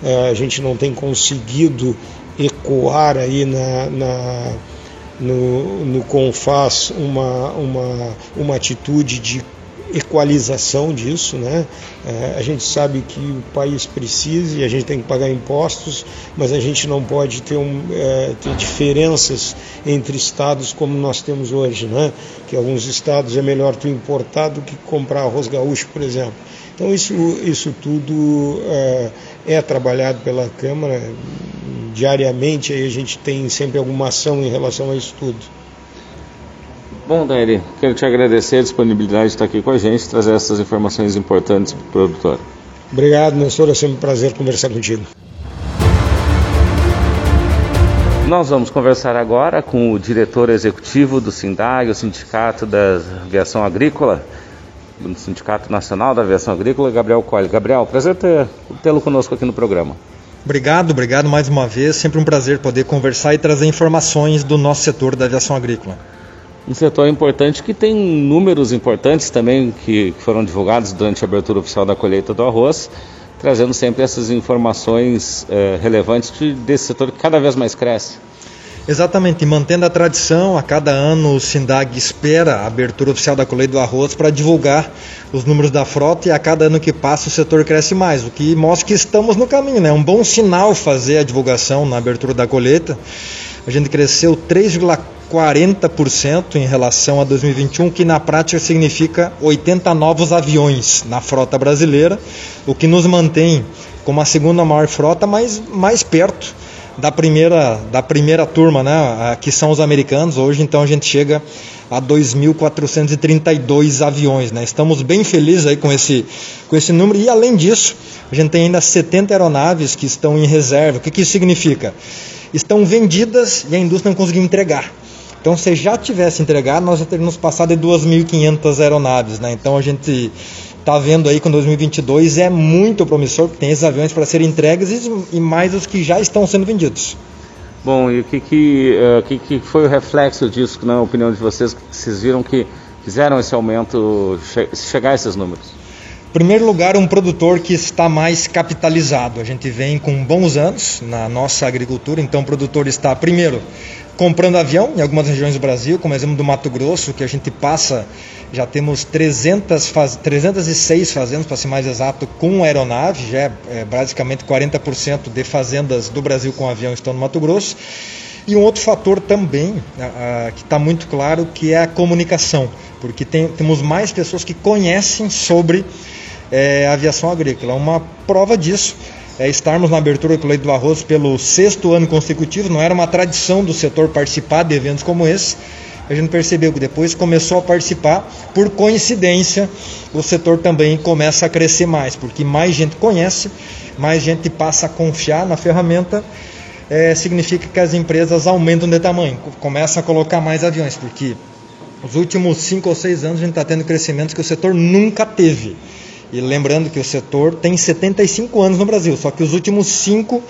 É, a gente não tem conseguido ecoar aí na, na no, no CONFAS uma, uma, uma atitude de equalização disso, né? É, a gente sabe que o país precisa e a gente tem que pagar impostos, mas a gente não pode ter, um, é, ter diferenças entre estados como nós temos hoje, né? Que alguns estados é melhor tu importar do que comprar arroz gaúcho, por exemplo. Então isso, isso tudo é, é trabalhado pela Câmara diariamente, aí a gente tem sempre alguma ação em relação a isso tudo. Bom, Dairi, quero te agradecer a disponibilidade de estar aqui com a gente, trazer essas informações importantes para o produtor. Obrigado, Nestor, é sempre um prazer conversar contigo. Nós vamos conversar agora com o diretor executivo do SINDAG, o Sindicato da Aviação Agrícola, do Sindicato Nacional da Aviação Agrícola, Gabriel Colli. Gabriel, prazer tê-lo conosco aqui no programa. Obrigado, obrigado mais uma vez. Sempre um prazer poder conversar e trazer informações do nosso setor da aviação agrícola um setor importante que tem números importantes também que foram divulgados durante a abertura oficial da colheita do arroz, trazendo sempre essas informações eh, relevantes desse setor que cada vez mais cresce. Exatamente, mantendo a tradição, a cada ano o SINDAG espera a abertura oficial da colheita do arroz para divulgar os números da frota e a cada ano que passa o setor cresce mais, o que mostra que estamos no caminho, né? É um bom sinal fazer a divulgação na abertura da colheita. A gente cresceu 3,4 40% em relação a 2021, que na prática significa 80 novos aviões na frota brasileira, o que nos mantém como a segunda maior frota, mas mais perto da primeira, da primeira turma, né, que são os americanos. Hoje, então, a gente chega a 2.432 aviões. Né? Estamos bem felizes aí com esse, com esse número e, além disso, a gente tem ainda 70 aeronaves que estão em reserva. O que, que isso significa? Estão vendidas e a indústria não conseguiu entregar. Então, se já tivesse entregado, nós já teríamos passado de 2.500 aeronaves. Né? Então, a gente está vendo aí que 2022 é muito promissor, porque tem esses aviões para serem entregues e, mais os que já estão sendo vendidos. Bom, e o que, que, uh, que, que foi o reflexo disso, na opinião de vocês, que vocês viram que fizeram esse aumento che chegar a esses números? Em primeiro lugar, um produtor que está mais capitalizado. A gente vem com bons anos na nossa agricultura, então o produtor está, primeiro, comprando avião em algumas regiões do Brasil, como exemplo do Mato Grosso, que a gente passa, já temos 300 faz, 306 fazendas, para ser mais exato, com aeronave, já é, é basicamente 40% de fazendas do Brasil com avião estão no Mato Grosso. E um outro fator também, que está muito claro, que é a comunicação, porque tem, temos mais pessoas que conhecem sobre é, aviação agrícola. Uma prova disso é, estarmos na abertura do Leite do Arroz pelo sexto ano consecutivo, não era uma tradição do setor participar de eventos como esse. A gente percebeu que depois começou a participar, por coincidência, o setor também começa a crescer mais, porque mais gente conhece, mais gente passa a confiar na ferramenta, é, significa que as empresas aumentam de tamanho, começam a colocar mais aviões, porque os últimos cinco ou seis anos a gente está tendo crescimentos que o setor nunca teve. E lembrando que o setor tem 75 anos no Brasil, só que os últimos 5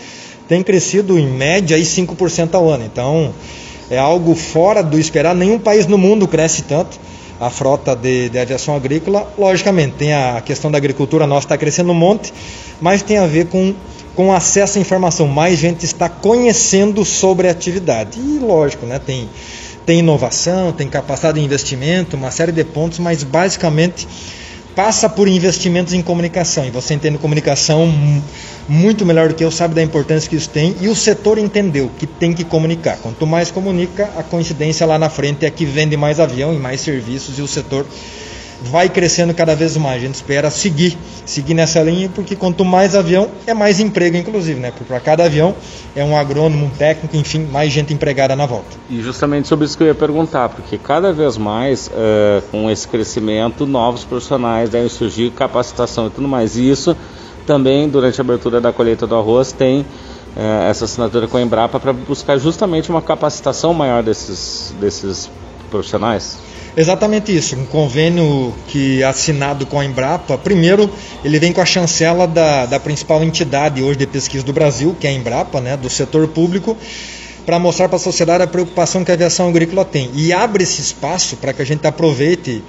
tem crescido em média aí 5% ao ano. Então é algo fora do esperar. Nenhum país no mundo cresce tanto a frota de, de aviação agrícola. Logicamente, tem a questão da agricultura nossa está crescendo um monte, mas tem a ver com, com acesso à informação. Mais gente está conhecendo sobre a atividade. E lógico, né, tem, tem inovação, tem capacidade de investimento, uma série de pontos, mas basicamente passa por investimentos em comunicação. E você entende comunicação muito melhor do que eu, sabe da importância que isso tem. E o setor entendeu que tem que comunicar. Quanto mais comunica, a coincidência lá na frente é que vende mais avião e mais serviços e o setor vai crescendo cada vez mais. A gente espera seguir, seguir nessa linha, porque quanto mais avião, é mais emprego, inclusive, né? Porque para cada avião é um agrônomo, um técnico, enfim, mais gente empregada na volta. E justamente sobre isso que eu ia perguntar, porque cada vez mais, uh, com esse crescimento, novos profissionais devem surgir, capacitação e tudo mais. E isso também, durante a abertura da colheita do arroz, tem uh, essa assinatura com a Embrapa para buscar justamente uma capacitação maior desses, desses profissionais? Exatamente isso, um convênio que é assinado com a Embrapa, primeiro ele vem com a chancela da, da principal entidade hoje de pesquisa do Brasil, que é a Embrapa, né, do setor público, para mostrar para a sociedade a preocupação que a aviação agrícola tem. E abre esse espaço para que a gente aproveite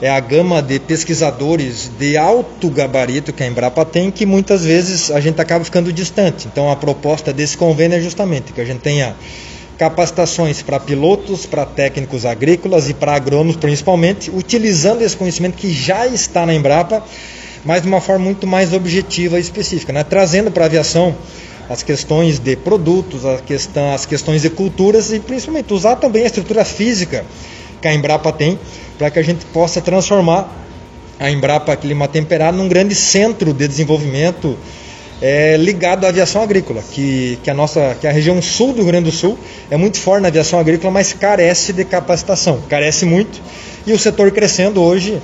é a gama de pesquisadores de alto gabarito que a Embrapa tem, que muitas vezes a gente acaba ficando distante. Então a proposta desse convênio é justamente que a gente tenha capacitações para pilotos, para técnicos agrícolas e para agrônomos principalmente, utilizando esse conhecimento que já está na Embrapa, mas de uma forma muito mais objetiva e específica, né? trazendo para a aviação as questões de produtos, a questão, as questões de culturas e principalmente usar também a estrutura física que a Embrapa tem para que a gente possa transformar a Embrapa Clima Temperado num grande centro de desenvolvimento é, ligado à aviação agrícola, que, que, a nossa, que a região sul do Rio Grande do Sul é muito forte na aviação agrícola, mas carece de capacitação, carece muito. E o setor crescendo hoje,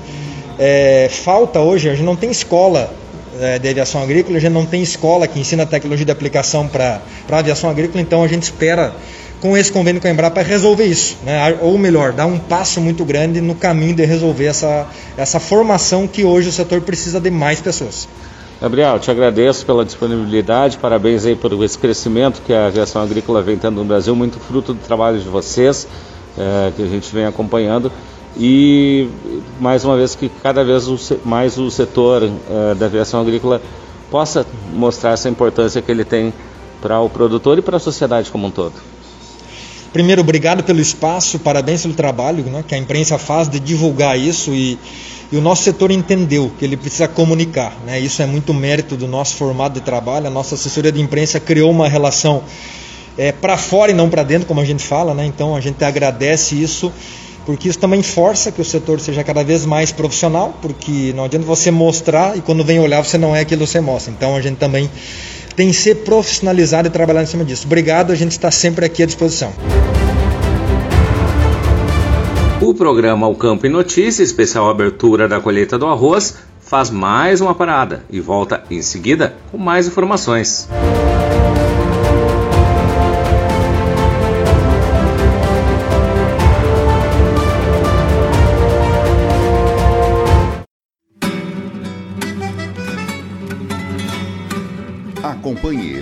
é, falta hoje, a gente não tem escola é, de aviação agrícola, a gente não tem escola que ensina tecnologia de aplicação para a aviação agrícola, então a gente espera com esse convênio com a Embrapa resolver isso, né? ou melhor, dar um passo muito grande no caminho de resolver essa, essa formação que hoje o setor precisa de mais pessoas. Gabriel, te agradeço pela disponibilidade, parabéns aí por esse crescimento que a aviação agrícola vem tendo no Brasil, muito fruto do trabalho de vocês, é, que a gente vem acompanhando. E mais uma vez que cada vez mais o setor é, da aviação agrícola possa mostrar essa importância que ele tem para o produtor e para a sociedade como um todo. Primeiro, obrigado pelo espaço, parabéns pelo trabalho né, que a imprensa faz de divulgar isso e e o nosso setor entendeu que ele precisa comunicar. Né? Isso é muito mérito do nosso formato de trabalho. A nossa assessoria de imprensa criou uma relação é, para fora e não para dentro, como a gente fala. Né? Então a gente agradece isso, porque isso também força que o setor seja cada vez mais profissional, porque não adianta você mostrar e quando vem olhar você não é aquilo que você mostra. Então a gente também tem que ser profissionalizado e trabalhar em cima disso. Obrigado, a gente está sempre aqui à disposição. O programa O Campo e Notícia, especial abertura da colheita do arroz, faz mais uma parada e volta em seguida com mais informações. Acompanhe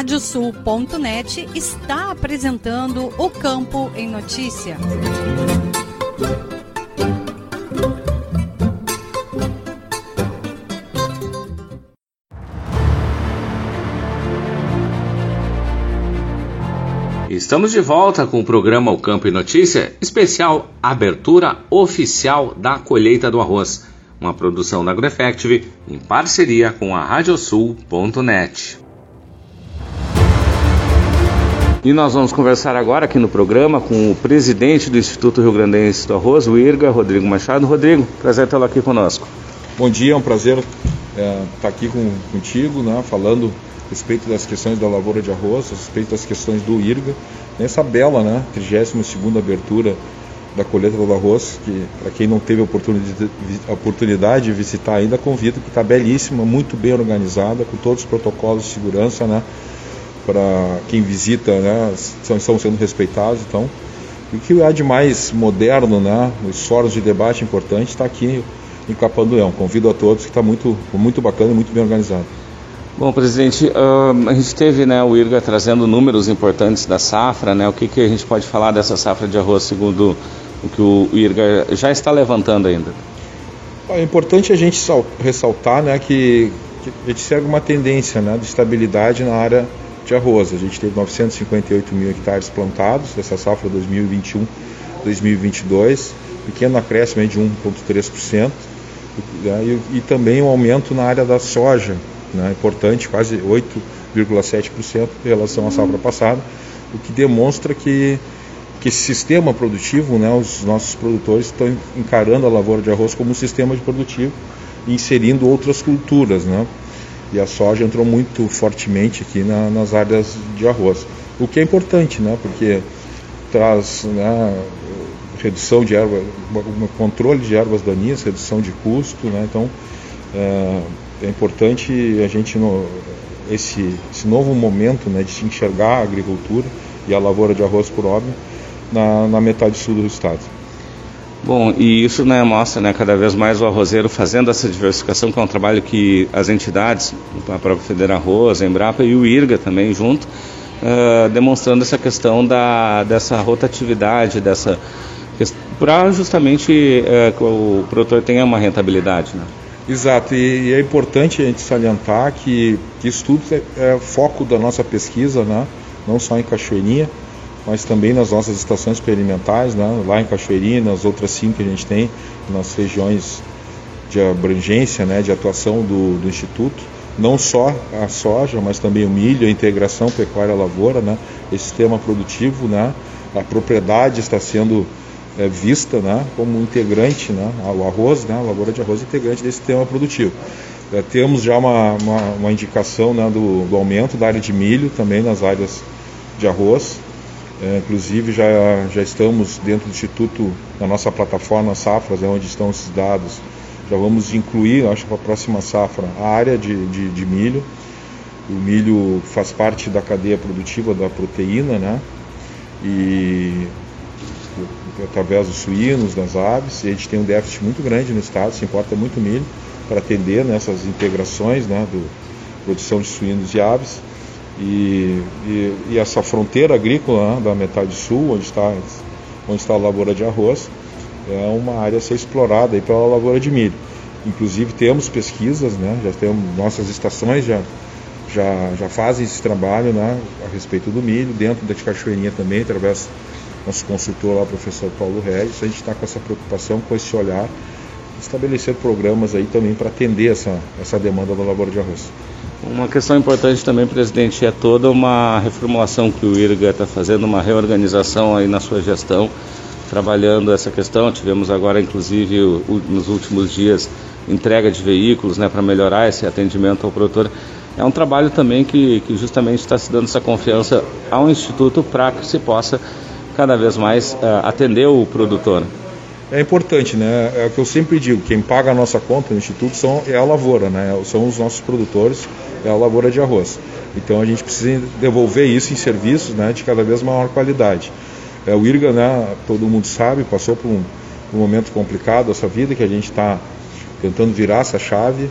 Radiosul.net está apresentando o Campo em Notícia. Estamos de volta com o programa O Campo e Notícia, especial abertura oficial da colheita do arroz, uma produção da AgroEffective em parceria com a Radiosul.net. E nós vamos conversar agora aqui no programa com o presidente do Instituto Rio Grandense do Arroz, o IRGA, Rodrigo Machado. Rodrigo, prazer tê-lo aqui conosco. Bom dia, é um prazer é, estar aqui com, contigo, né, falando a respeito das questões da lavoura de arroz, a respeito das questões do IRGA, nessa bela, né, 32ª abertura da colheita do arroz, que para quem não teve a oportunidade de visitar ainda, convido, que está belíssima, muito bem organizada, com todos os protocolos de segurança, né, para quem visita, né, estão, sendo respeitados, então, e o que há de mais moderno, né, os fóruns de debate importante está aqui em Capanduão. Convido a todos que está muito, muito bacana e muito bem organizado. Bom, presidente, a gente teve né, o IRGA trazendo números importantes da safra, né? O que, que a gente pode falar dessa safra de arroz segundo o que o IRGA já está levantando ainda? É importante a gente ressaltar né, que, que a gente segue uma tendência né, de estabilidade na área de arroz. A gente teve 958 mil hectares plantados dessa safra 2021-2022, pequeno acréscimo de 1,3%, né, e, e também um aumento na área da soja, né, importante, quase 8,7% em relação à safra passada, o que demonstra que, que esse sistema produtivo, né, os nossos produtores estão encarando a lavoura de arroz como um sistema de produtivo inserindo outras culturas. Né, e a soja entrou muito fortemente aqui na, nas áreas de arroz, o que é importante, né, porque traz né, redução de ervas, controle de ervas daninhas, redução de custo, né, então é, é importante a gente no, esse, esse novo momento né, de se enxergar a agricultura e a lavoura de arroz por óbvio na, na metade sul do estado. Bom, e isso né, mostra né, cada vez mais o arrozeiro fazendo essa diversificação, que é um trabalho que as entidades, a própria Federa Arroz, a Embrapa e o IRGA também junto, uh, demonstrando essa questão da, dessa rotatividade, dessa para justamente uh, que o produtor tenha uma rentabilidade. Né? Exato, e, é importante a gente salientar que, que isso tudo é, é foco da nossa pesquisa, né? não só em Cachoeirinha, mas também nas nossas estações experimentais, né? lá em Cachoeirinha, nas outras cinco que a gente tem, nas regiões de abrangência, né? de atuação do, do Instituto. Não só a soja, mas também o milho, a integração pecuária-lavoura, né? esse sistema produtivo, né? a propriedade está sendo é, vista né? como integrante, né? o arroz, né? a lavoura de arroz integrante desse sistema produtivo. É, temos já uma, uma, uma indicação né? do, do aumento da área de milho também nas áreas de arroz, é, inclusive já, já estamos dentro do Instituto, na nossa plataforma Safras, é onde estão esses dados, Já vamos incluir, acho, para a próxima safra, a área de, de, de milho. O milho faz parte da cadeia produtiva da proteína, né? E através dos suínos, das aves, e a gente tem um déficit muito grande no estado, se importa muito milho para atender nessas integrações, né, do produção de suínos e aves. E, e, e essa fronteira agrícola né, da metade sul, onde está, onde está a lavoura de arroz, é uma área a ser explorada aí pela lavoura de milho. Inclusive temos pesquisas, né, já temos nossas estações já, já, já fazem esse trabalho né, a respeito do milho, dentro da Cachoeirinha também, através do nosso consultor lá, o professor Paulo Regis, a gente está com essa preocupação, com esse olhar, estabelecer programas aí também para atender essa, essa demanda da lavoura de arroz. Uma questão importante também, presidente, é toda uma reformulação que o IRGA está fazendo, uma reorganização aí na sua gestão, trabalhando essa questão. Tivemos agora, inclusive, nos últimos dias, entrega de veículos né, para melhorar esse atendimento ao produtor. É um trabalho também que, que justamente está se dando essa confiança ao Instituto para que se possa cada vez mais uh, atender o produtor é importante, né? É o que eu sempre digo, quem paga a nossa conta no Instituto são, é a lavoura, né? São os nossos produtores, é a lavoura de arroz. Então a gente precisa devolver isso em serviços né, de cada vez maior qualidade. É, o IRGA, né, todo mundo sabe, passou por um, um momento complicado essa vida, que a gente está tentando virar essa chave.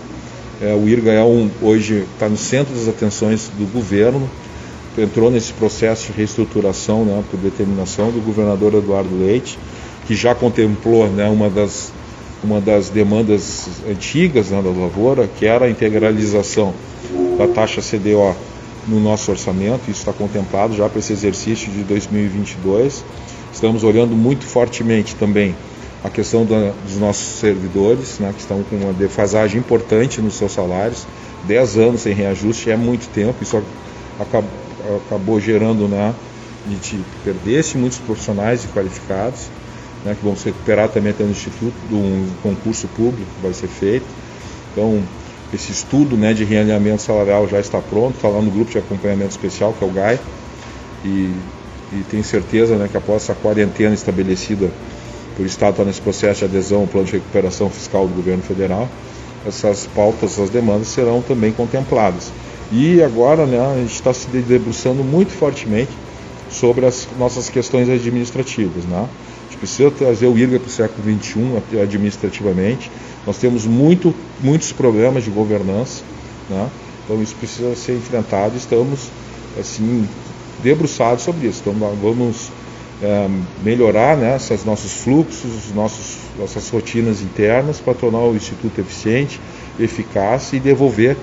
É, o IRGA é um, hoje está no centro das atenções do governo, entrou nesse processo de reestruturação né, por determinação do governador Eduardo Leite que já contemplou né, uma, das, uma das demandas antigas né, da lavoura, que era a integralização da taxa CDO no nosso orçamento, isso está contemplado já para esse exercício de 2022. Estamos olhando muito fortemente também a questão da, dos nossos servidores, né, que estão com uma defasagem importante nos seus salários. 10 anos sem reajuste é muito tempo, isso acabou, acabou gerando né, de perder-se muitos profissionais e qualificados né, que vão se recuperar também até no Instituto, de um concurso público que vai ser feito. Então, esse estudo né, de realinhamento salarial já está pronto, está lá no grupo de acompanhamento especial, que é o GAI, e, e tenho certeza né, que após essa quarentena estabelecida por Estado estar nesse processo de adesão ao plano de recuperação fiscal do governo federal, essas pautas, essas demandas serão também contempladas. E agora né, a gente está se debruçando muito fortemente sobre as nossas questões administrativas. Né? Precisa trazer o IRGA para o século XXI administrativamente. Nós temos muito, muitos problemas de governança, né? então isso precisa ser enfrentado. Estamos assim debruçados sobre isso. Então vamos é, melhorar né, esses nossos fluxos, nossos, nossas rotinas internas para tornar o Instituto eficiente, eficaz e devolver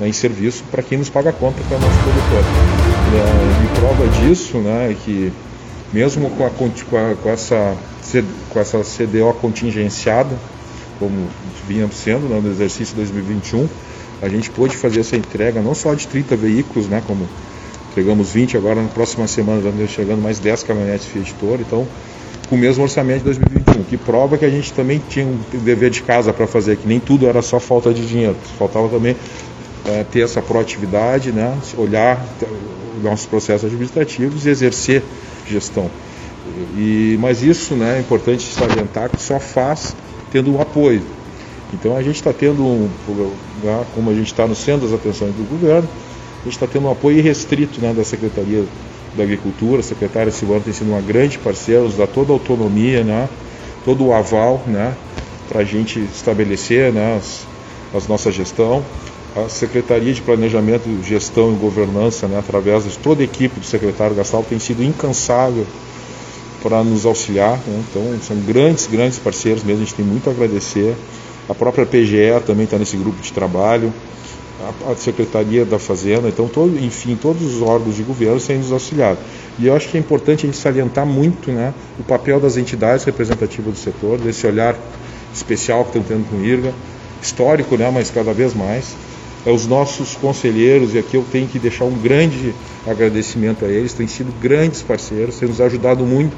né, em serviço para quem nos paga a conta, para o nosso produtor. É, prova disso né, é que mesmo com, a, com, essa, com essa CDO contingenciada, como vinha sendo né, no exercício 2021, a gente pôde fazer essa entrega não só de 30 veículos, né, como entregamos 20, agora na próxima semana vamos chegando mais 10 caminhonetes Fiat Toro, então com o mesmo orçamento de 2021, que prova que a gente também tinha um dever de casa para fazer, que nem tudo era só falta de dinheiro, faltava também é, ter essa proatividade, né, olhar os nossos processos administrativos e exercer gestão. E, mas isso né, é importante salientar que só faz tendo um apoio. Então a gente está tendo, um, né, como a gente está no centro das atenções do governo, a gente está tendo um apoio restrito né, da Secretaria da Agricultura, a secretária Silvana tem sido uma grande parceira, nos dá toda a autonomia, né, todo o aval né, para a gente estabelecer né, as, as nossa gestão a Secretaria de Planejamento, Gestão e Governança, né, através de toda a equipe do secretário Gastal, tem sido incansável para nos auxiliar. Né? Então, são grandes, grandes parceiros mesmo, a gente tem muito a agradecer. A própria PGE também está nesse grupo de trabalho, a, a Secretaria da Fazenda, então, todo, enfim, todos os órgãos de governo têm nos auxiliado. E eu acho que é importante a gente salientar muito né, o papel das entidades representativas do setor, desse olhar especial que estão tendo com o IRGA, histórico, né, mas cada vez mais aos nossos conselheiros, e aqui eu tenho que deixar um grande agradecimento a eles, têm sido grandes parceiros, têm nos ajudado muito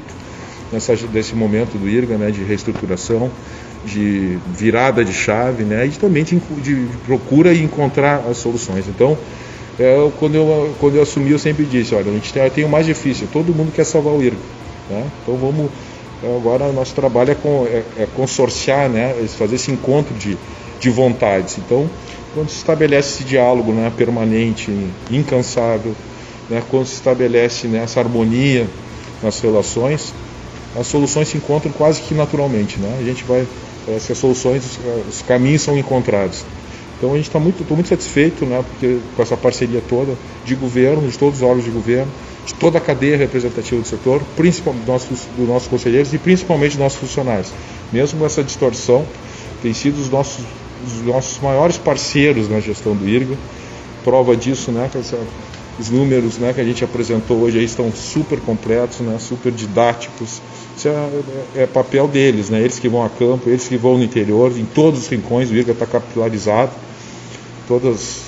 nessa, nesse momento do IRGA, né, de reestruturação, de virada de chave, né, e também de, de procura e encontrar as soluções. Então, é, quando, eu, quando eu assumi, eu sempre disse, olha, a gente tem, tem o mais difícil, todo mundo quer salvar o IRGA, né, então vamos agora nosso trabalho é, com, é, é consorciar, né, fazer esse encontro de, de vontades. Então, quando se estabelece esse diálogo né, permanente, incansável, né, quando se estabelece né, essa harmonia nas relações, as soluções se encontram quase que naturalmente. Né? A gente vai, que as soluções, os, os caminhos são encontrados. Então a gente está muito, muito satisfeito né, porque, com essa parceria toda de governo, de todos os órgãos de governo, de toda a cadeia representativa do setor, principalmente dos nossos, dos nossos conselheiros e principalmente dos nossos funcionários. Mesmo essa distorção, tem sido os nossos, os nossos maiores parceiros na gestão do IRGA. Prova disso, né, que essa, os números né, que a gente apresentou hoje aí estão super completos, né, super didáticos. Isso é, é, é, papel deles, né, eles que vão a campo, eles que vão no interior, em todos os rincões, o IRGA está capitalizado, todas,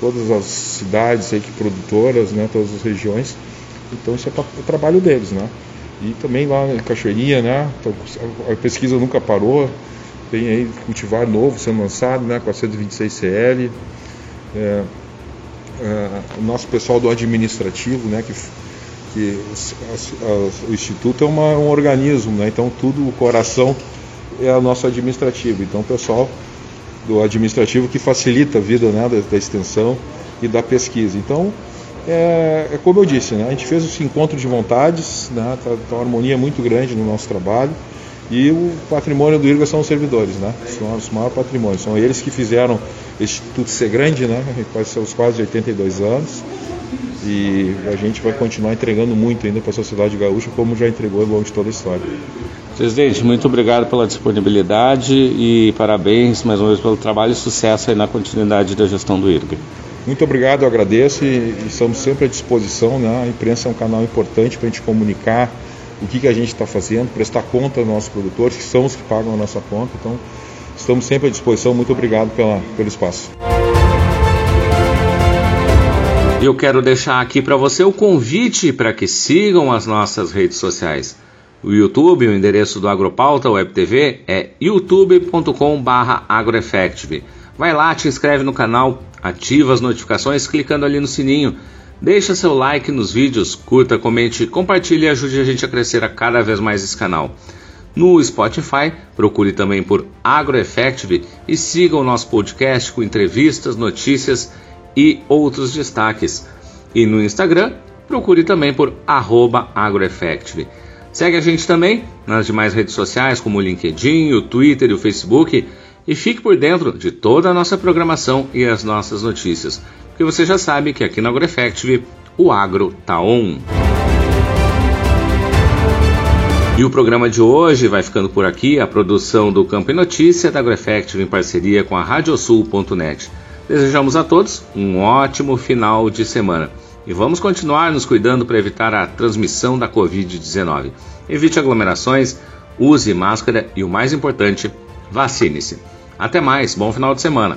todas as cidades aí que produtoras, né, todas as regiões. Então isso é o trabalho deles, né? E também lá em Cachoeirinha, né? Então, a pesquisa nunca parou, tem aí cultivar novo sendo lançado, né? Com a 126 CL. É, é, o nosso pessoal do administrativo, né? Que, que o Instituto é uma, um organismo, né? Então tudo, o coração é o nosso administrativo. Então o pessoal do administrativo que facilita a vida né, da, da extensão e da pesquisa. Então é, é, como eu disse, né? a gente fez esse encontro de vontades, né? tá, tá uma harmonia muito grande no nosso trabalho e o patrimônio do IRGA são os servidores, né? são os maiores patrimônios, são eles que fizeram o Instituto ser grande, né? quase seus quase 82 anos e a gente vai continuar entregando muito ainda para a sociedade gaúcha, como já entregou ao longo de toda a história. Presidente, muito obrigado pela disponibilidade e parabéns mais uma vez pelo trabalho e sucesso na continuidade da gestão do IRGA. Muito obrigado, agradeço e, e estamos sempre à disposição. Né? A imprensa é um canal importante para a gente comunicar o que, que a gente está fazendo, prestar conta aos nossos produtores, que são os que pagam a nossa conta. Então, estamos sempre à disposição. Muito obrigado pela, pelo espaço. Eu quero deixar aqui para você o convite para que sigam as nossas redes sociais. O YouTube, o endereço do Agropauta Web TV é youtube.com/agroeffective. Vai lá, te inscreve no canal, ativa as notificações clicando ali no sininho. Deixa seu like nos vídeos, curta, comente, compartilhe e ajude a gente a crescer a cada vez mais esse canal. No Spotify, procure também por AgroEffective e siga o nosso podcast com entrevistas, notícias e outros destaques. E no Instagram, procure também por AgroEffective. Segue a gente também nas demais redes sociais como o LinkedIn, o Twitter e o Facebook e fique por dentro de toda a nossa programação e as nossas notícias, porque você já sabe que aqui na AgroEffective o agro tá on. E o programa de hoje vai ficando por aqui, a produção do Campo e Notícia da AgroEffective em parceria com a Radiosul.net. Desejamos a todos um ótimo final de semana. E vamos continuar nos cuidando para evitar a transmissão da Covid-19. Evite aglomerações, use máscara e o mais importante, vacine-se. Até mais, bom final de semana.